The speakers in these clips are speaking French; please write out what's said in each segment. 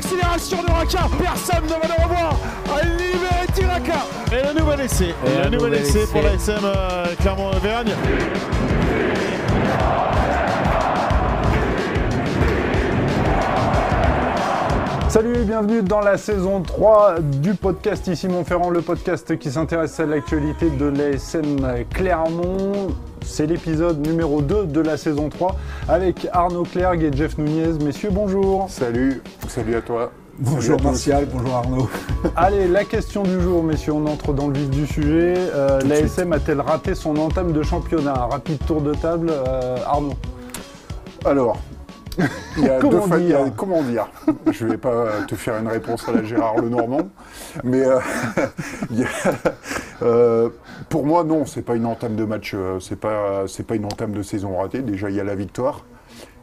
l'accélération de Raka. Personne ne va le revoir. Liberty Raka. Et le nouvel essai. Et, le nouvel essai pour la SM euh, Clermont-Auvergne. Salut et bienvenue dans la saison 3 du podcast Ici Montferrand, le podcast qui s'intéresse à l'actualité de l'ASM Clermont. C'est l'épisode numéro 2 de la saison 3 avec Arnaud Clergue et Jeff Nunez. Messieurs, bonjour. Salut, salut à toi. Bonjour Martial, bonjour Arnaud. Allez, la question du jour, messieurs, on entre dans le vif du sujet. Euh, L'ASM a-t-elle raté son entame de championnat? Un rapide tour de table, euh, Arnaud. Alors, il y a Comment deux fa- dire comment dire? Je vais pas te faire une réponse à la Gérard Lenormand, mais euh, il y a- euh, pour moi non, c'est pas une entame de match, euh, c'est pas c'est pas une entame de saison ratée. Déjà il y a la victoire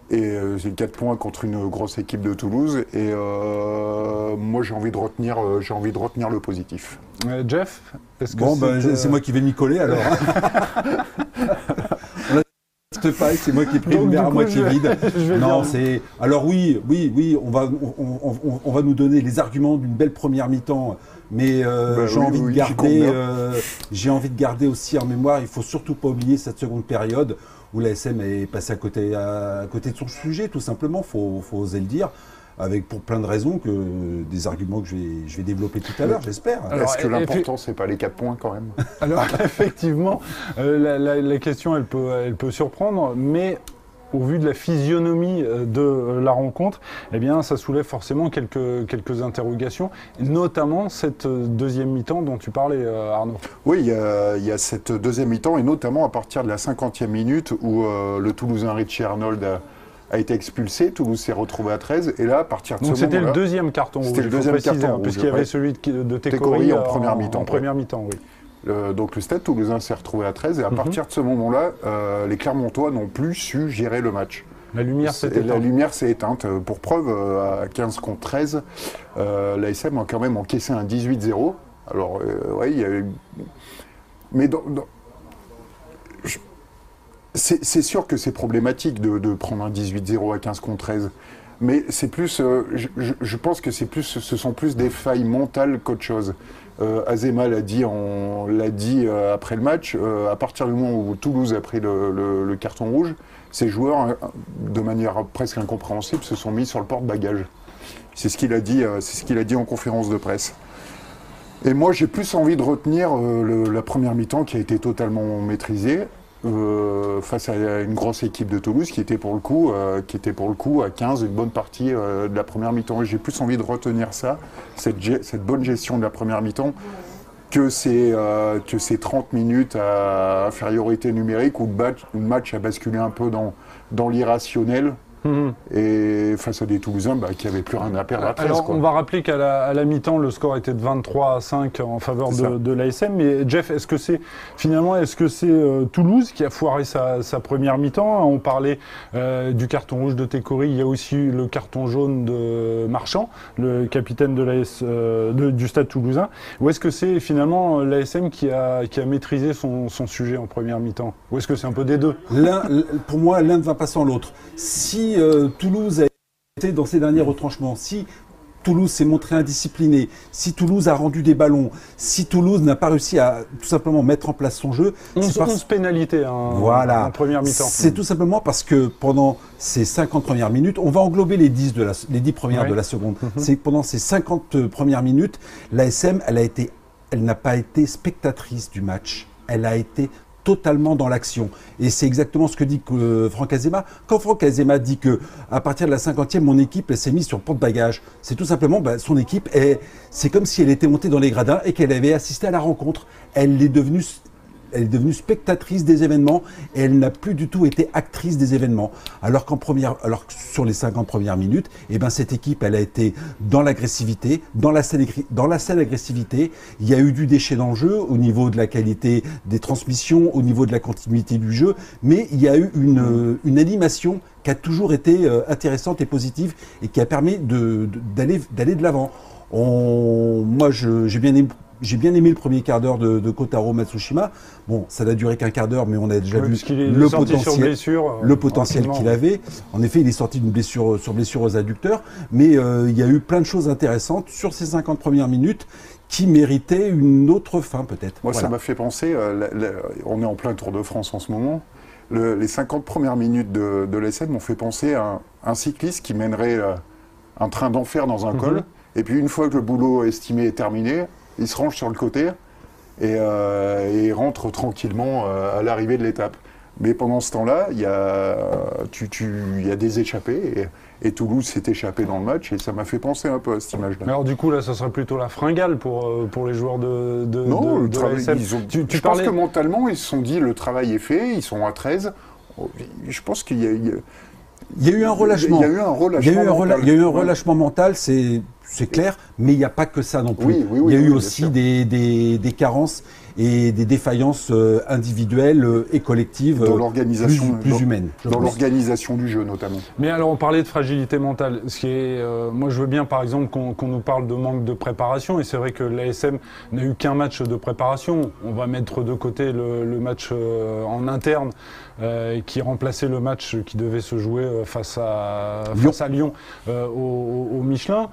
et euh, c'est 4 points contre une grosse équipe de Toulouse et euh, moi j'ai envie de retenir euh, j'ai envie de retenir le positif. Euh, Jeff, est-ce que Bon, ben, c'est, euh, c'est moi qui vais m'y coller alors. c'est moi qui ai pris Donc, le verre à moitié vais- vide. non, c'est. Alors oui, oui, oui, on va, on, on- on- on va nous donner les arguments d'une belle première mi-temps, mais euh, Bah j'ai oui, envie oui, de j'y compte garder, bien. euh, j'ai envie de garder aussi en mémoire. Il faut surtout pas oublier cette seconde période où la SM est passée à côté, à, côté de son sujet, tout simplement. Faut, faut oser le dire. Avec pour plein de raisons que des arguments que je vais, je vais développer tout à l'heure, j'espère. Est-ce que l'important c'est pas les 4 points quand même? Alors effectivement, euh, la, la- la question elle peut, elle peut surprendre, mais au vu de la physionomie euh, de euh, la rencontre, eh bien ça soulève forcément quelques, quelques interrogations, notamment cette deuxième mi-temps dont tu parlais Arnaud. Oui, il y, a, il y a cette deuxième mi-temps, et notamment à partir de la 50e minute où euh, le Toulousain Richie Arnold a, a été expulsé. Toulouse s'est retrouvé à 13. Et là, à partir de Donc ce c'était le moment-là, deuxième carton rouge, C'était le deuxième préciser, carton hein, puisqu'il y avait celui de, de Técori, en euh, première mi-temps, En première mi-temps, oui. donc le Stade Toulousain s'est retrouvé à 13. Et à Mhm. partir de ce moment-là, euh, les Clermontois n'ont plus su gérer le match. La lumière s'est Et La éteinte. lumière s'est éteinte. Euh, Pour preuve, à 15 contre 13, euh, l'ASM a quand même encaissé un 18-0. Alors, ouais, il y a eu... Mais dans- c'est sûr que c'est problématique de, prendre un 18-0 à 15 contre 13. Mais c'est plus, euh, je, pense que ce sont plus des failles mentales qu'autre chose. Euh, Azema l'a dit, l'a dit euh, après le match. à partir du moment où Toulouse a pris le, carton rouge, ces joueurs, de manière presque incompréhensible, se sont mis sur le porte-bagages. C'est ce qu'il a dit. c'est ce qu'il a dit en conférence de presse. Et moi, j'ai plus envie de retenir la première mi-temps qui a été totalement maîtrisée euh, face à une grosse équipe de Toulouse qui était pour le coup, euh, qui était pour le coup à 15 une bonne partie euh, de la première mi-temps. J'ai plus envie de retenir ça, cette, bonne gestion de la première mi-temps, que ces, que ces 30 minutes à infériorité numérique où le match, le match a basculé un peu dans l'irrationnel. Et face à des Toulousains bah, qui n'avaient plus rien à perdre à 13. Alors, quoi. on va rappeler qu'à la, à la mi-temps, le score était de 23 à 5 en faveur de, de l'ASM. Mais Jeff, est-ce que c'est finalement, est-ce que c'est euh, Toulouse qui a foiré sa, sa première mi-temps? On parlait euh, du carton rouge de Técori. Il y a aussi eu le carton jaune de Marchand, le capitaine de l'AS, euh, de- du Stade Toulousain. Ou est-ce que c'est finalement l'ASM qui a, qui a maîtrisé son, son sujet en première mi-temps? Ou est-ce que c'est un peu des deux? L'un- pour moi, l'un ne va pas sans l'autre. Si euh, Toulouse a été dans ses derniers retranchements, si Toulouse s'est montré indiscipliné, si Toulouse a rendu des ballons, si Toulouse n'a pas réussi à tout simplement mettre en place son jeu, 11, c'est parce- 11 pénalités hein, voilà. en première mi-temps. C'est tout simplement parce que pendant ces 50 premières minutes, on va englober les 10, de la, les 10 premières de la seconde. C'est que pendant ces 50 premières minutes, l'ASM, elle a été, elle n'a pas été spectatrice du match. Elle a été totalement dans l'action. Et c'est exactement ce que dit euh, Franck Azema. Quand Franck Azema dit que à partir de la 50e, mon équipe s'est mise sur le porte-bagages, c'est tout simplement bah, son équipe, est- c'est comme si elle était montée dans les gradins et qu'elle avait assisté à la rencontre. Elle est devenue elle est devenue spectatrice des événements et elle n'a plus du tout été actrice des événements. Alors qu'en première, alors que sur les 50 premières minutes, eh ben cette équipe, elle a été dans l'agressivité, dans la agré- dans la saine agressivité. Il y a eu du déchet dans le jeu au niveau de la qualité des transmissions, au niveau de la continuité du jeu, mais il y a eu une, une animation qui a toujours été euh, intéressante et positive et qui a permis de- de- d'aller d'aller de l'avant. Moi, j'ai bien aimé j'ai bien aimé le premier quart d'heure de, de, Kotaro Matsushima. Bon, ça n'a duré qu'un quart d'heure, mais on a déjà vu le potentiel, le potentiel qu'il avait. En effet, il est sorti d'une blessure sur blessure aux adducteurs, mais il y a eu plein de choses intéressantes sur ces 50 premières minutes qui méritaient une autre fin peut-être. Moi, ça m'a fait penser, on est en plein Tour de France en ce moment, les 50 premières minutes de, de l'essai m'ont fait penser à un, cycliste qui mènerait euh, un train d'enfer dans un mhm. col. Et puis une fois que le boulot estimé est terminé, il se range sur le côté et, euh, rentre tranquillement euh, à l'arrivée de l'étape. Mais pendant ce temps-là, il y, y, a des échappés. Et, Toulouse s'est échappé dans le match. Et ça m'a fait penser un peu à cette image-là. Alors, du coup, là, ça serait plutôt la fringale pour, pour les joueurs de, de Non, le travail, tu, je pense que mentalement, ils se sont dit le travail est fait. Ils sont à 13. Je pense qu'il y a. Il y a eu un relâchement. Il y a eu un relâchement. mental. Il y a eu un relâchement mental, c'est clair, mais il n'y a pas que ça non plus. il y a eu aussi des, des, des, carences et des défaillances euh, individuelles euh, et collectives dans euh, l'organisation plus, plus humaines. Dans l'organisation du jeu notamment. Mais alors on parlait de fragilité mentale. Ce qui est, moi je veux bien par exemple qu'on nous parle de manque de préparation et c'est vrai que l'ASM n'a eu qu'un match de préparation. On va mettre de côté le, le match en interne qui remplaçait le match qui devait se jouer face à Lyon, face à Lyon au, au, Michelin.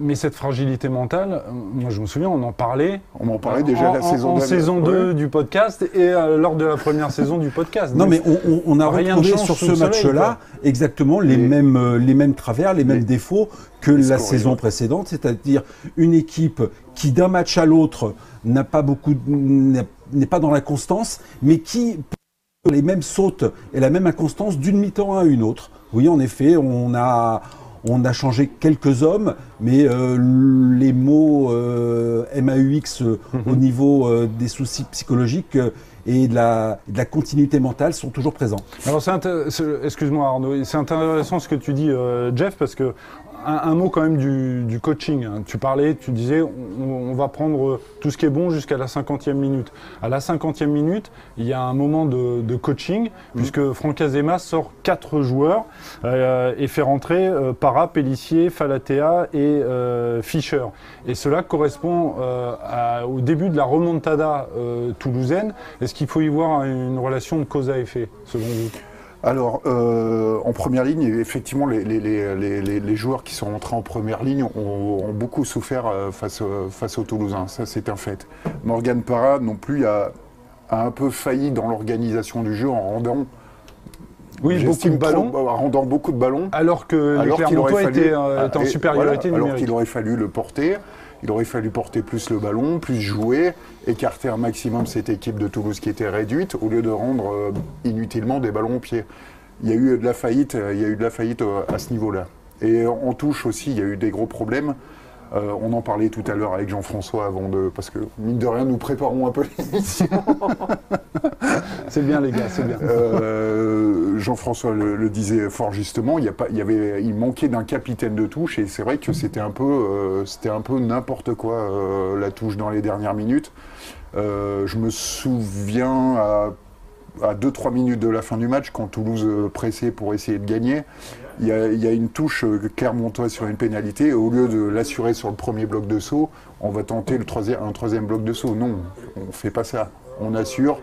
mais cette fragilité mentale, moi je me souviens, on en parlait. On en parlait déjà la saison en saison 2 du podcast et euh, lors de la première saison du podcast. Non, mais on, a retrouvé sur ce match-là exactement les, mêmes, euh, les mêmes travers, les mêmes défauts que la saison précédente, c'est-à-dire une équipe qui d'un match à l'autre n'a pas beaucoup, n'est pas dans la constance, mais qui les mêmes sautes et la même inconstance d'une mi-temps à une autre. Oui, en effet, on a, on a changé quelques hommes, mais euh, les mots euh, MAUX euh, au niveau des soucis psychologiques et de la, de la, continuité mentale sont toujours présents. Alors, excuse-moi Arnaud, c'est intéressant ce que tu dis, Jeff, parce que un, mot quand même du, coaching. Hein. Tu parlais, tu disais, on, va prendre tout ce qui est bon jusqu'à la 50e minute. À la 50e minute, il y a un moment de, coaching, mmh. puisque Franck Azema sort quatre joueurs euh, et fait rentrer euh, Para, Pellissier, Falatea et euh, Fischer. Et cela correspond au début de la remontada toulousaine. Est-ce qu'il faut y voir une relation de cause à effet, selon vous? Alors, euh, en première ligne, effectivement, les, joueurs qui sont entrés en première ligne ont, beaucoup souffert euh, face, face aux Toulousains. Ça, c'est un fait. Morgan Parra, non plus, a, un peu failli dans l'organisation du jeu en rendant. Oui, beaucoup de ballons. en rendant beaucoup de ballons. Alors que alors les Clermontois étaient, euh, en supériorité numérique. Alors qu'il aurait fallu le porter. Il aurait fallu porter plus le ballon, plus jouer, écarter un maximum cette équipe de Toulouse qui était réduite, au lieu de rendre euh, inutilement des ballons au pied. Il y a eu de la faillite, euh, il y a eu de la faillite euh, à ce niveau-là. Et en touche aussi, il y a eu des gros problèmes. Euh, on en parlait tout à l'heure avec Jean-François avant de. Parce que, mine de rien, nous préparons un peu l'émission. c'est bien, les gars, c'est bien. Euh, Jean-François le, disait fort justement, il, y a pas, il, y avait, il manquait d'un capitaine de touche et c'est vrai que c'était un peu, euh, c'était un peu n'importe quoi la touche dans les dernières minutes. je me souviens à à 2-3 minutes de la fin du match, quand Toulouse pressait pour essayer de gagner, il y, a, une touche Clermontoise sur une pénalité. Au lieu de l'assurer sur le premier bloc de saut, on va tenter un troisième bloc de saut. Non, on ne fait pas ça. On assure,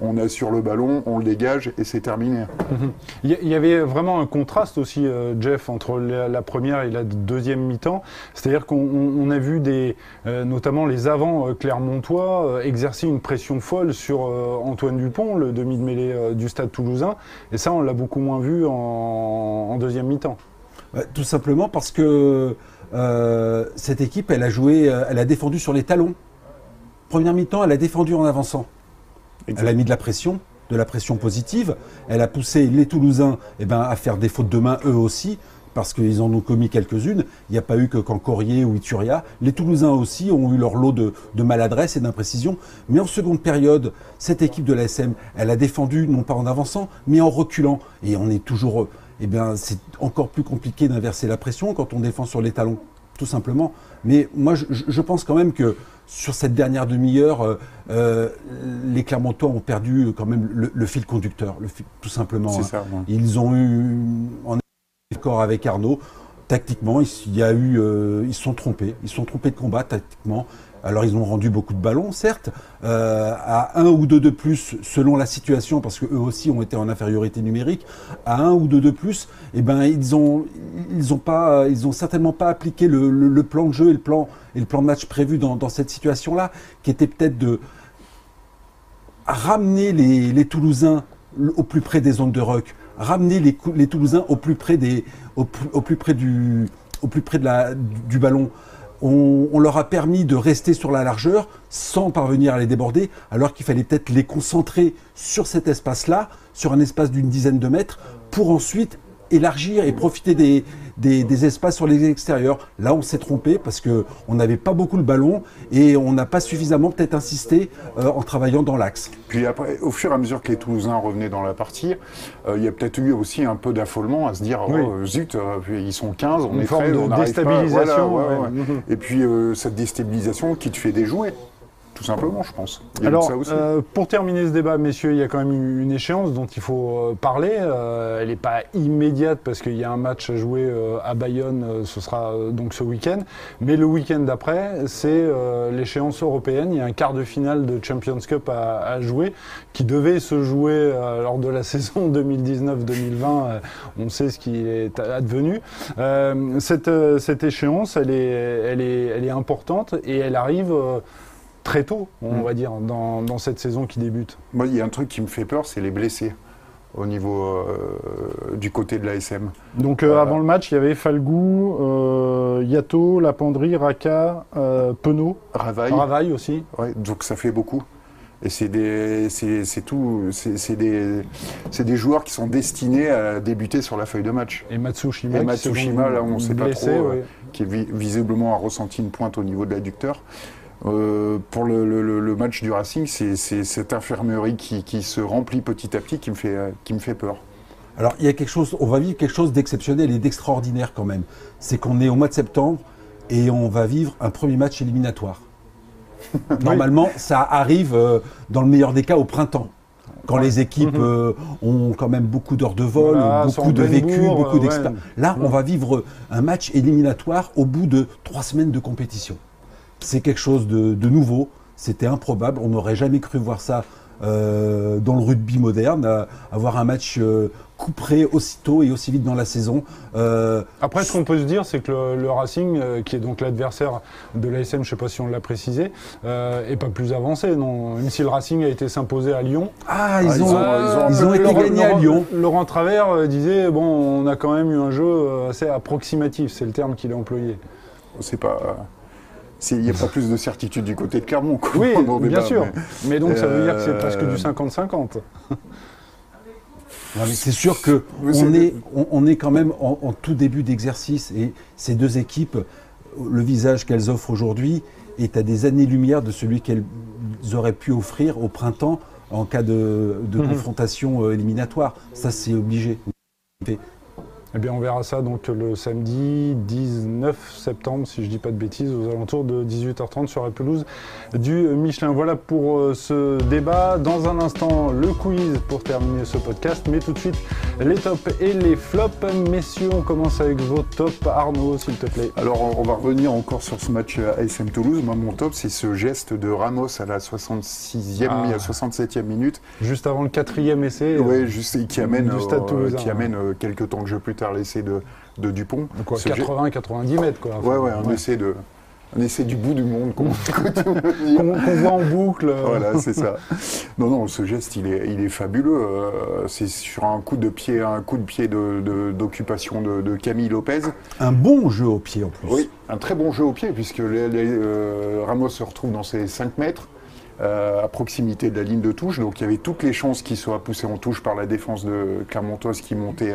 on assure le ballon, on le dégage et c'est terminé. Mhm. Il y avait vraiment un contraste aussi, euh, Jeff, entre la, première et la deuxième mi-temps. C'est-à-dire qu'on a vu des, euh, notamment les avants euh, clermontois exercer une pression folle sur Antoine Dupont, le demi de mêlée du Stade Toulousain. Et ça, on l'a beaucoup moins vu en, deuxième mi-temps. tout simplement parce que cette équipe, elle a joué, elle a défendu sur les talons. Première mi-temps, elle a défendu en avançant. Elle a mis de la pression, de la pression positive. Elle a poussé les Toulousains eh ben, à faire des fautes de main eux aussi, parce qu'ils en ont commis quelques-unes. Il n'y a pas eu que Cancorier ou Ituria. Les Toulousains aussi ont eu leur lot de, maladresse et d'imprécision. Mais en seconde période, cette équipe de l'ASM, elle a défendu non pas en avançant, mais en reculant. Et on est toujours. Eh bien, c'est encore plus compliqué d'inverser la pression quand on défend sur les talons, tout simplement. Mais moi, je pense quand même que sur cette dernière demi-heure, euh, euh, les Clermontois ont perdu quand même le, fil conducteur, le tout simplement. Hein. Ils ont eu, en accord avec Arnaud, Tactiquement, il y a eu, euh, ils se sont trompés. Ils se sont trompés de combat tactiquement. Alors ils ont rendu beaucoup de ballons, certes, euh, à un ou deux de plus selon la situation, parce qu'eux aussi ont été en infériorité numérique. À un ou deux de plus, eh ben ils ont ils ont pas ils ont certainement pas appliqué le, plan de jeu et le plan de match prévu dans, cette situation-là, qui était peut-être de ramener les, Toulousains au plus près des zones de rock, ramener les, Toulousains au plus près du ballon on, leur a permis de rester sur la largeur sans parvenir à les déborder, alors qu'il fallait peut-être les concentrer sur cet espace-là, sur un espace d'une dizaine de mètres, pour ensuite élargir et profiter des, des, espaces sur les extérieurs. Là, on s'est trompé parce qu'on n'avait pas beaucoup le ballon et on n'a pas suffisamment peut-être insisté euh, en travaillant dans l'axe. Puis après, au fur et à mesure que les Toulousains revenaient dans la partie, euh, il y a peut-être eu aussi un peu d'affolement à se dire oh, zut, euh, ils sont 15, on Une est forme de on déstabilisation. Et puis cette déstabilisation qui te fait déjouer tout simplement, je pense. Alors, euh, pour terminer ce débat, messieurs, il y a quand même une, échéance dont il faut euh, parler. Euh, elle n'est pas immédiate parce qu'il y a un match à jouer à Bayonne, ce sera donc ce week-end. Mais le week-end d'après, c'est l'échéance européenne. Il y a un quart de finale de Champions Cup à, jouer qui devait se jouer lors de la saison 2019-2020. on sait ce qui est advenu. Cette, cette, échéance, elle est, elle, est, elle est importante et elle arrive très tôt, on mm. va dire, dans, cette saison qui débute. Moi, il y a un truc qui me fait peur, c'est les blessés au niveau euh, du côté de l'ASM. Donc euh, avant le match, il y avait Falgou, euh, Yato, Lapandry, Raka, Penaud, Ravaille. Ravaille aussi. Ouais, donc ça fait beaucoup. Et c'est des, c'est tout, c'est des, des, joueurs qui sont destinés à débuter sur la feuille de match. Et Matsushima. Et Matsushima, là, on ne sait pas trop, qui visiblement a ressenti une pointe au niveau de l'adducteur. Euh, pour le, match du Racing, c'est cette infirmerie qui, se remplit petit à petit qui me fait, qui me fait peur. Alors, il y a quelque chose, on va vivre quelque chose d'exceptionnel et d'extraordinaire quand même. C'est qu'on est au mois de septembre et on va vivre un premier match éliminatoire. Normalement, ça arrive euh, dans le meilleur des cas au printemps quand les équipes mhm. euh, ont quand même beaucoup d'heures de vol, beaucoup de vécu, beaucoup d'expérience. Là, on va vivre un match éliminatoire au bout de trois semaines de compétition c'est quelque chose de, nouveau. C'était improbable. On n'aurait jamais cru voir ça euh, dans le rugby moderne, avoir un match euh, couperé aussitôt et aussi vite dans la saison. Euh, Après, ce qu'on peut se dire, c'est que le, Racing, qui est donc l'adversaire de l'ASM, je ne sais pas si on l'a précisé, est pas plus avancé. Non Même si le Racing a été s'imposer à Lyon. Ah, ils, ah, ont, ils ont, été gagnés à Lyon. Laurent Travers disait bon, on a quand même eu un jeu assez approximatif, c'est le terme qu'il a employé. C'est pas. Il n'y a pas plus de certitude du côté de Clermont. Oui, bien sûr. Mais, donc ça veut dire que c'est presque du 50-50. Euh, c'est sûr que on est, on, est quand même en, tout début d'exercice et ces deux équipes, le visage qu'elles offrent aujourd'hui est à des années-lumière de celui qu'elles auraient pu offrir au printemps en cas de, mhm. confrontation euh, éliminatoire. Ça, c'est obligé. Eh bien, on verra ça donc le samedi 19 septembre, si je ne dis pas de bêtises, aux alentours de 18h30 sur la pelouse du Michelin. Voilà pour euh, ce débat. Dans un instant, le quiz pour terminer ce podcast. Mais tout de suite, les tops et les flops. Messieurs, on commence avec vos tops. Arnaud, s'il te plaît. Alors, on va revenir encore sur ce match ASM Toulouse. Moi, mon top, c'est ce geste de Ramos à la 66e, 67e minute. Juste avant le quatrième essai. Oui, juste, qui amène, euh, qui amène euh, quelques temps de jeu plus l'essai de, de, Dupont. 80-90 mètres, quoi. ouais, ouais, un essai de. Un essai du bout du monde qu'on voit en boucle. Voilà, c'est ça. Non, non, ce geste, il est, il est fabuleux. Euh, c'est sur un coup de pied, un coup de pied d'occupation de, de, Camille Lopez. Un bon jeu au pied en plus. Oui, un très bon jeu au pied, puisque les, euh, Ramos se retrouve dans ses 5 mètres. Euh, à proximité de la ligne de touche, donc il y avait toutes les chances qu'il soit poussé en touche par la défense de Clermontoise qui montait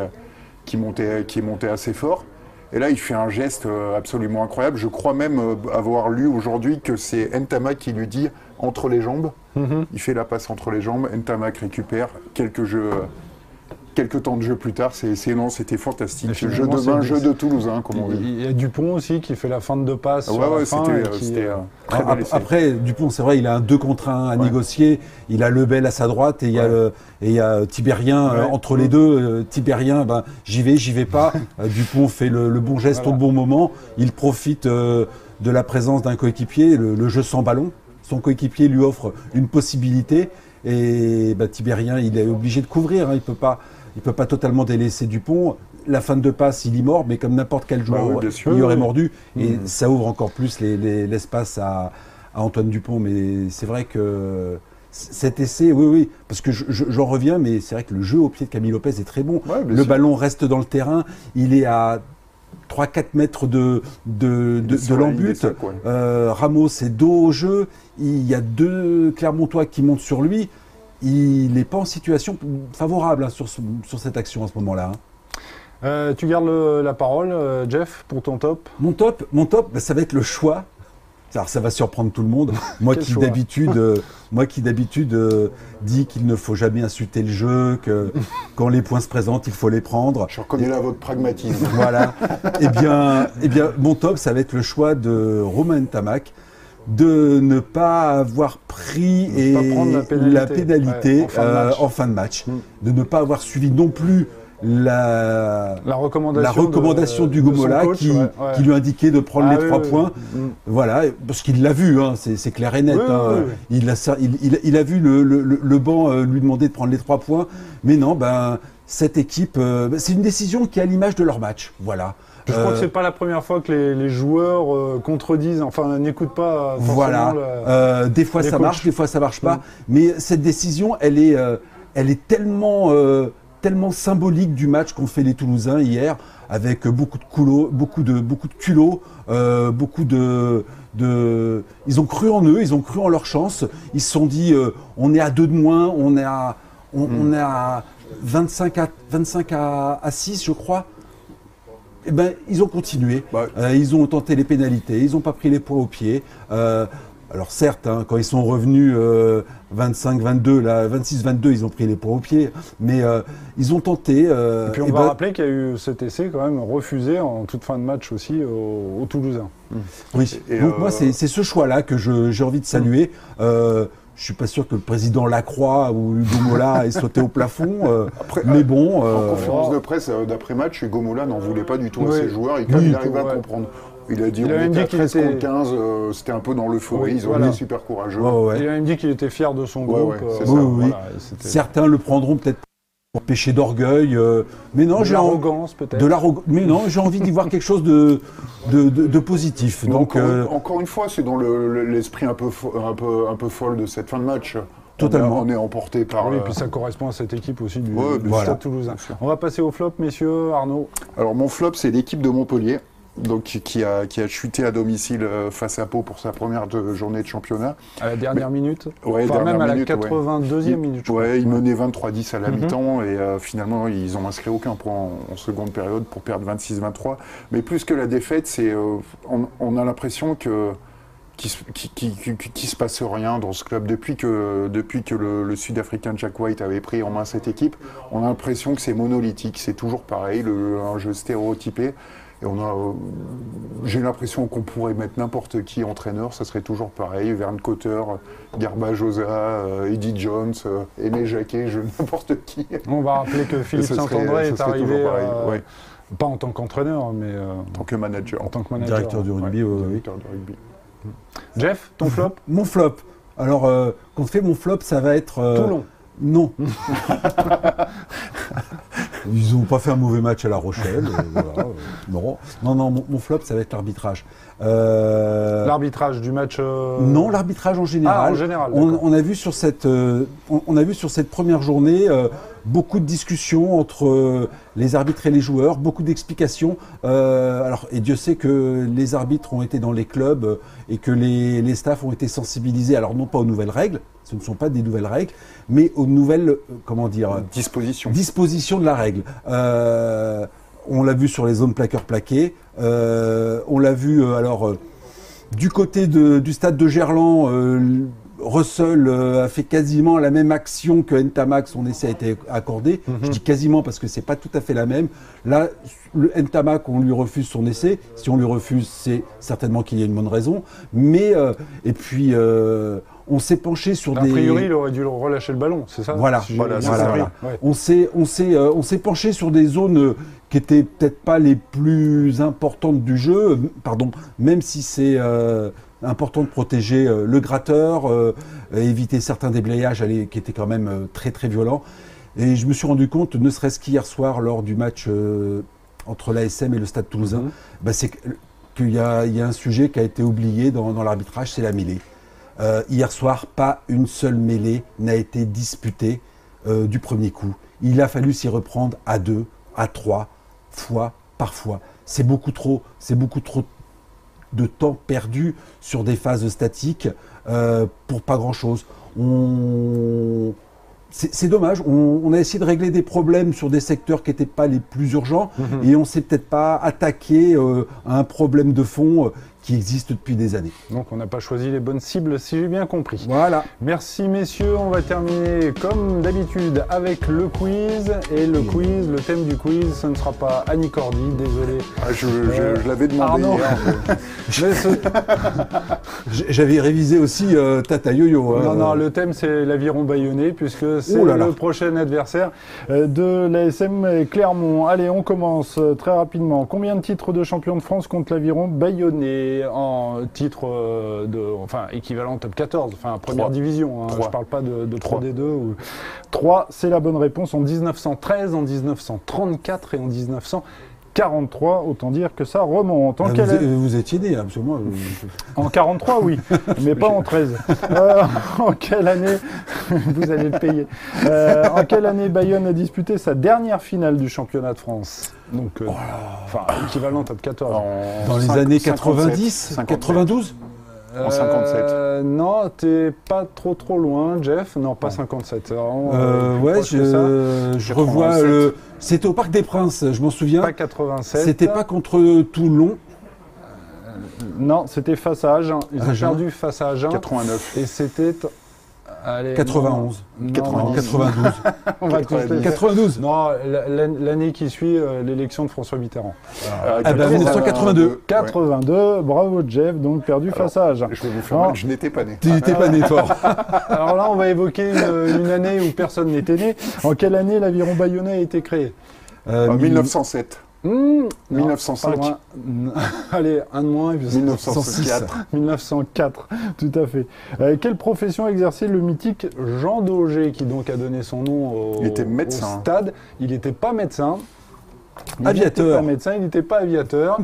qui, montait, qui est monté assez fort. Et là, il fait un geste euh, absolument incroyable. Je crois même euh, avoir lu aujourd'hui que c'est Ntamak qui lui dit entre les jambes. Mhm. Il fait la passe entre les jambes. Ntamak récupère quelques jeux, quelques temps de jeu plus tard, c'est c'est- non, c'était fantastique. Jeu de main, jeu de Toulouse, hein, comme on dit. Il y a Dupont aussi qui fait la fin de passe. Sur ouais, la fin euh, qui, très. Après, Dupont, c'est vrai, il a un 2 contre 1 à Ouais. négocier. Il a Lebel à sa droite et il y a, Ouais. le- et il y a Tibérien euh, entre les deux. Euh, Tibérien, ben, j'y vais, j'y vais pas. Euh, Dupont fait le, le bon geste Voilà. au bon moment. Il profite euh, de la présence d'un coéquipier, le, le jeu sans ballon. Son coéquipier lui offre une possibilité et ben, Tibérien, il est obligé de couvrir. hein. Il peut pas, il peut pas totalement délaisser Dupont. La fin de passe, il y mord, mais comme n'importe quel joueur, Bah oui, sûr. il y aurait Oui, mordu. Et Mhm. ça ouvre encore plus les- les- l'espace à, à Antoine Dupont. Mais c'est vrai que cet essai, oui, oui, parce que je- je- j'en reviens, mais c'est vrai que le jeu au pied de Camille Lopez est très bon. Ouais, le sûr. ballon reste dans le terrain, il est à 3-4 mètres de, de, de, de Sur la ligne des l'embut. sacs, ouais. Euh, Ramos est dos au jeu. Il y a deux Clermontois qui montent sur lui. Il n'est pas en situation favorable hein, sur, ce- sur cette action à ce moment-là. hein. Euh, tu gardes le- la parole, euh, Jeff, pour ton top. Mon top, mon top, bah, ça va être le choix. Alors ça va surprendre tout le monde. Moi Quel qui d'habitude, euh, moi qui d'habitude euh, dis qu'il ne faut jamais insulter le jeu, que quand les points se présentent, il faut les prendre. Je reconnais là votre pragmatisme. Voilà. eh bien, eh bien, mon top, ça va être le choix de Romain Tamac de ne pas avoir pris et la pénalité. pénalité, Ouais, en fin de euh, match. en fin de match, Mm. de ne pas avoir suivi non plus la, La recommandation, la recommandation de- du Gomola coach, qui, ouais, ouais. qui lui indiquait de prendre Ah les trois oui, points. oui. Mm. Voilà, parce qu'il l'a vu, hein, c'est clair et net. Hein. Il, a, ça- il, il- il a vu le, le- le- le banc euh, lui demander de prendre les trois points, mais non, ben, cette équipe, euh, ben, c'est une décision qui est à l'image de leur match. Voilà. Je crois Euh, que c'est pas la première fois que les, les joueurs euh, contredisent, enfin n'écoutent pas euh, Voilà. Euh, des fois ça coachs. marche, des fois ça marche pas. Mm. Mais cette décision, elle est, euh, elle est tellement, euh, tellement symbolique du match qu'ont fait les Toulousains hier, avec beaucoup de culot, beaucoup de, beaucoup de culot, euh, beaucoup de, de, ils ont cru en eux, ils ont cru en leur chance. Ils se sont dit, euh, on est à deux de moins, on est à, on, Mm. on est à 25 à, 25 à, à 6, je crois. Eh ben, ils ont continué. Bah, Euh, ils ont tenté les pénalités, ils n'ont pas pris les points au pied. Euh, alors certes, hein, quand ils sont revenus euh, 25-22, là, 26-22, ils ont pris les points au pied, mais euh, ils ont tenté. euh, Et puis on eh va ben, rappeler qu'il y a eu cet essai quand même refusé en toute fin de match aussi aux, aux Toulousains. oui. Et, Donc euh, moi, c'est ce choix-là que j'ai envie de saluer. Euh, je suis pas sûr que le président Lacroix ou Hugo Mola ait sauté au plafond, euh, Après, mais bon. En euh, conférence de presse euh, d'après-match, Hugo Mola n'en voulait pas du tout Oui. à ses joueurs et quand Oui, il arrive à ouais. comprendre. Il a dit Il on a même était à dit qu'il 13 était- contre 15, euh, c'était un peu dans l'euphorie, Oui, ils ont voilà. été super courageux. ouais. Il a même dit qu'il était fier de son Ouais, groupe. ouais, euh, c'est ça. Oui, oui. voilà, et c'était Certains le prendront peut-être péché d'orgueil, euh, mais non, de j'ai en- l'arrogance peut-être. De. Mais non, j'ai envie d'y voir quelque chose de, de, de- de positif. Donc, encore, euh, encore une fois, c'est dans le- le- l'esprit un, peu fo- un, peu, un peu folle de cette fin de match. Totalement. On est, on est emporté par. Oui, et euh, puis ça correspond à cette équipe aussi du, Ouais, du bien Stade Toulousain. On va passer au flop, messieurs. Arnaud. Alors mon flop, c'est l'équipe de Montpellier, donc qui a, qui a chuté à domicile euh, face à Pau pour sa première de- journée de championnat. À la dernière minute. Ouais, enfin, même à la minute, ouais. 82e minute. je Ouais, crois. ils menaient 23-10 à la Mhm. mi-temps et euh, finalement ils ont inscrit aucun point en, en seconde période pour perdre 26-23. Mais plus que la défaite, c'est euh, on, on a l'impression que qu'il qui se passe rien dans ce club depuis que depuis que le, le Sud-Africain Jack White avait pris en main cette équipe. On a l'impression que c'est monolithique, c'est toujours pareil, le, un jeu stéréotypé. Et on a, euh, j'ai l'impression qu'on pourrait mettre n'importe qui entraîneur, ça serait toujours pareil. Verne Cotter, Garbajosa, euh, Eddie Jones, euh, Aimé Jacquet, je n'importe qui. On va rappeler que Philippe Saint-André est arrivé, toujours pareil, euh, ouais. pas en tant qu'entraîneur, mais euh, En tant que manager. en tant que manager. directeur du rugby, Ouais, ouais, ouais. directeur de rugby. Jeff, ton flop? Mon flop. Alors, euh, quand on fait mon flop, ça va être. euh, Toulon. Non. Ils n'ont pas fait un mauvais match à La Rochelle. euh, voilà, euh, non. non, non, mon, mon flop, ça va être l'arbitrage. Euh, L'arbitrage du match. euh, Non, l'arbitrage en général. Ah, en général, on, a vu sur cette, euh, on, on a vu sur cette première journée beaucoup de discussions entre les arbitres et les joueurs, beaucoup d'explications. Alors, et Dieu sait que les arbitres ont été dans les clubs et que les, les staffs ont été sensibilisés. Alors non pas aux nouvelles règles, ce ne sont pas des nouvelles règles, mais aux nouvelles, euh, comment dire, Disposition. disposition de la règle. Euh, on l'a vu sur les zones plaqueurs-plaqués. Euh, on l'a vu, euh, alors, euh, du côté de- du stade de Gerland, euh, Russell euh, a fait quasiment la même action que Ntamak, son essai a été accordé. Je dis quasiment parce que c'est pas tout à fait la même. Là, le Ntamak, on lui refuse son essai. Si on lui refuse, c'est certainement qu'il y a une bonne raison. Mais euh, et puis euh, on s'est penché sur A des. priori, il aurait dû relâcher le ballon, c'est ça Voilà, Si voilà, Voilà, ça. compris. voilà. Ouais. On s'est, on s'est, euh, on s'est penché sur des zones euh, qui étaient peut-être pas les plus importantes du jeu, pardon, même si c'est euh, important de protéger euh, le gratteur, éviter certains déblayages allez, qui étaient quand même très très violents. Et je me suis rendu compte, ne serait-ce qu'hier soir lors du match entre l'ASM et le Stade Toulousain, Mhm. bah, c'est qu'il y a, il y a un sujet qui a été oublié dans, dans l'arbitrage, c'est la mêlée. Euh, hier soir, pas une seule mêlée n'a été disputée euh, du premier coup. Il a fallu s'y reprendre à deux, à trois fois, parfois. C'est beaucoup trop, c'est beaucoup trop de temps perdu sur des phases statiques euh, pour pas grand-chose. On... C'est dommage, on, on a essayé de régler des problèmes sur des secteurs qui n'étaient pas les plus urgents et on s'est peut-être pas attaqué euh, à un problème de fond euh, qui existe depuis des années. Donc on n'a pas choisi les bonnes cibles, si j'ai bien compris. Voilà. Merci messieurs, on va terminer comme d'habitude avec le quiz. Et le quiz, le thème du quiz, ce ne sera pas Annie Cordy, désolé. Ah, je Euh, je l'avais demandé Arnaud. hier. ce- J'avais révisé aussi euh, Tata Yo-Yo. hein. Non, non, le thème c'est l'aviron bayonnais puisque c'est le prochain adversaire euh, de l'ASM Clermont. Allez, on commence très rapidement. Combien de titres de champion de France compte l'aviron bayonnais en titre euh, de, enfin équivalent top 14, enfin première division. hein. Je parle pas de, de Trois. 3D2 ou 3, c'est la bonne réponse en 1913, en 1934 et en 1943. Autant dire que ça remonte. En Ah, quelle vous, étiez né, euh, en 43, oui, mais pas en 13. Euh, en quelle année Vous allez le payer. Euh, en quelle année Bayonne a disputé sa dernière finale du championnat de France? Donc, euh, enfin, équivalent top 14. En dans les années 57, 90, 57. 92 en 57. Euh, non, t'es pas trop trop loin, Jeff. Non, pas 57. vraiment, Euh, euh, ouais, je, je revois 87. le. C'était au Parc des Princes, je m'en souviens. Pas 87. C'était pas contre Toulon. Non, c'était face à Agen. Ils ont Agen. perdu face à Agen. 89. Et c'était. Allez, 91. non, non, 90. 92. on va tous les faire. 92. Non, la- la- l'année qui suit euh, l'élection de François Mitterrand. Ah, Ah bah, 1982. Ouais. 82, bravo Jeff, donc perdu face à Agen. Je vais vous faire Non. mal, je n'étais pas né. Tu n'étais pas né fort. Alors là, on va évoquer une, une année où personne n'était né. En quelle année l'aviron bayonnais a été créé? Euh, En mille- 1907. Hmm, non, 1905. pas loin. Allez, un de moins. et puis c'est 1904. 1904, tout à fait. Euh, quelle profession exerçait le mythique Jean Daugé, qui donc a donné son nom au, Il était au médecin. stade? Il n'était pas médecin. Il Aviateur. n'était pas médecin, il n'était pas aviateur.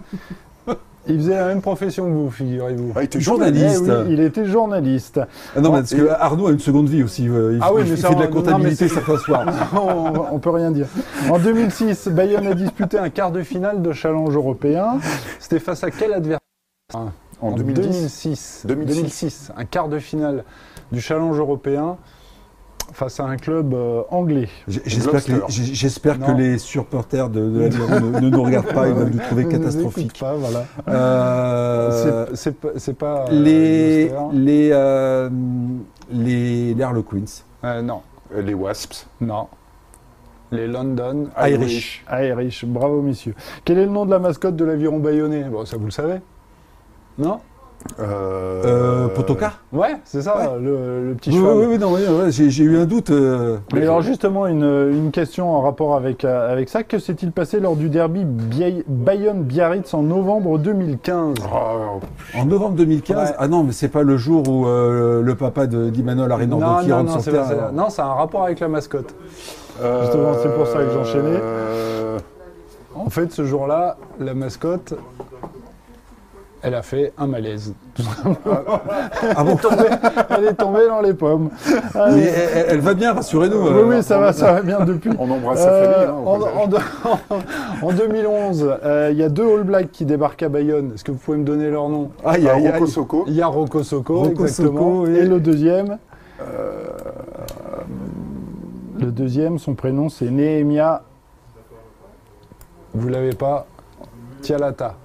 Il faisait la même profession que vous, figurez-vous. Ah, il était Journaliste. Eh oui, il était journaliste. Ah non, mais parce que Arnaud a une seconde vie aussi. euh, Il, Ah oui, il mais fait ça, de la comptabilité certains soirs. on, on peut rien dire. En 2006, Bayonne a disputé un quart de finale de challenge européen. C'était face à quel adversaire? En 2010. 2006. 2006. 2006, un quart de finale du challenge européen face à un club euh, anglais. J'espère que, les, que supporters de, de l'aviron ne, ne nous regardent pas, ils vont nous trouver catastrophiques. pas, voilà. Euh, C'est- pas, euh, les, Gloucester. les, euh, les, les Harlequins. Euh, non, Les Wasps. non. Les London Irish. Irish. Bravo, messieurs. Quel est le nom de la mascotte de l'aviron bayonnais? Bon, ça vous le savez Non? Euh, Euh, Potoka Ouais, c'est ça, Ouais. le, le petit Oui, cheval. oui, oui, non, oui, ouais, j'ai eu un doute. euh, Mais alors justement, une, une question en rapport avec, euh, avec ça. Que s'est-il passé lors du derby Bia- Bayonne-Biarritz en novembre 2015 ah, en novembre 2015, Ouais. ah non, mais c'est pas le jour où euh, le papa de d'Imanol Arénando non, qui non, rentre non, sur c'est terre. pas non, ça a un rapport avec la mascotte. Justement, c'est pour ça que j'enchaînais. En fait, ce jour-là, la mascotte, elle a fait un malaise. Ah bon Elle est tombée dans les pommes. Allez. elle, elle- elle va bien, rassurez-nous. oui, euh, oui, ça va, ça va bien depuis. On embrasse sa Euh, famille. hein, en, passage. en deux- en 2011, euh, il y a deux All Blacks qui débarquent à Bayonne. Est-ce que vous pouvez me donner leur nom? Ah. Rocco. Il y a Rocco Socco, Rocco exactement. Et- le deuxième? Le deuxième, son prénom, c'est Nehemia. Vous l'avez pas? Tialata.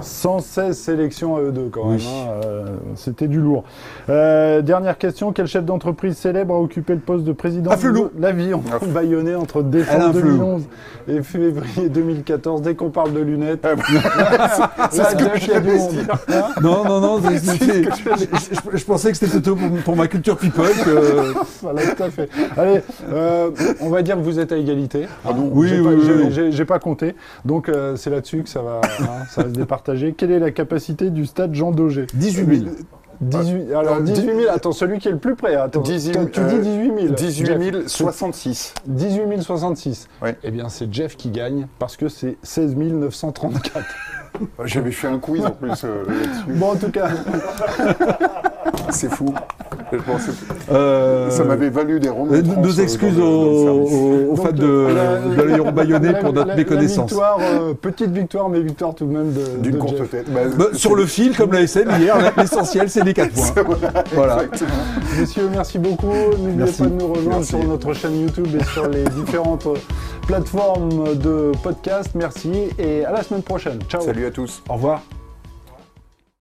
116 sélections à eux deux quand même. hein, euh, C'était du lourd. Euh, dernière question. Quel chef d'entreprise célèbre a occupé le poste de président Afflelou. de l'avion Afflelou. bayonnais entre décembre Afflelou. 2011 et février 2014 Dès qu'on parle de lunettes, Ah, il y a du monde. Hein? Non, non, non, c'est- c'est- je, je- je pensais que c'était plutôt pour, pour ma culture people que. Voilà, tout à fait. Allez, euh, on va dire que vous êtes à égalité. Ah bon Oui, oui, j'ai- pas compté. Donc c'est là-dessus que ça va, hein, ça va se départager. Quelle est la capacité du stade Jean Daugé 18 000. 18, alors 18 000, attends, celui qui est le plus près. Attends, 18 toi, tu dis euh, 18 000. 18 Jeff. 066. 18 066. Ouais. Eh bien, c'est Jeff qui gagne parce que c'est 16 934. J'avais fait un quiz en plus euh, là-dessus. Bon, en tout cas, C'est fou. Euh, Ça m'avait valu des ronds. euh, Nos excuses aux, fans de, euh, de l'aéron bayonnais la- pour notre la- méconnaissance. La victoire, euh, petite victoire, mais victoire tout de même de, D'une de courte Jeff. tête. Bah, Bah, sur le fil, comme la SM hier, l'essentiel c'est les 4 points. Voilà. Exactement. Messieurs, merci beaucoup. N'oubliez pas de nous rejoindre Merci. sur notre chaîne YouTube et sur les différentes plateformes de podcast. Merci et à la semaine prochaine. Ciao. Salut à tous. Au revoir.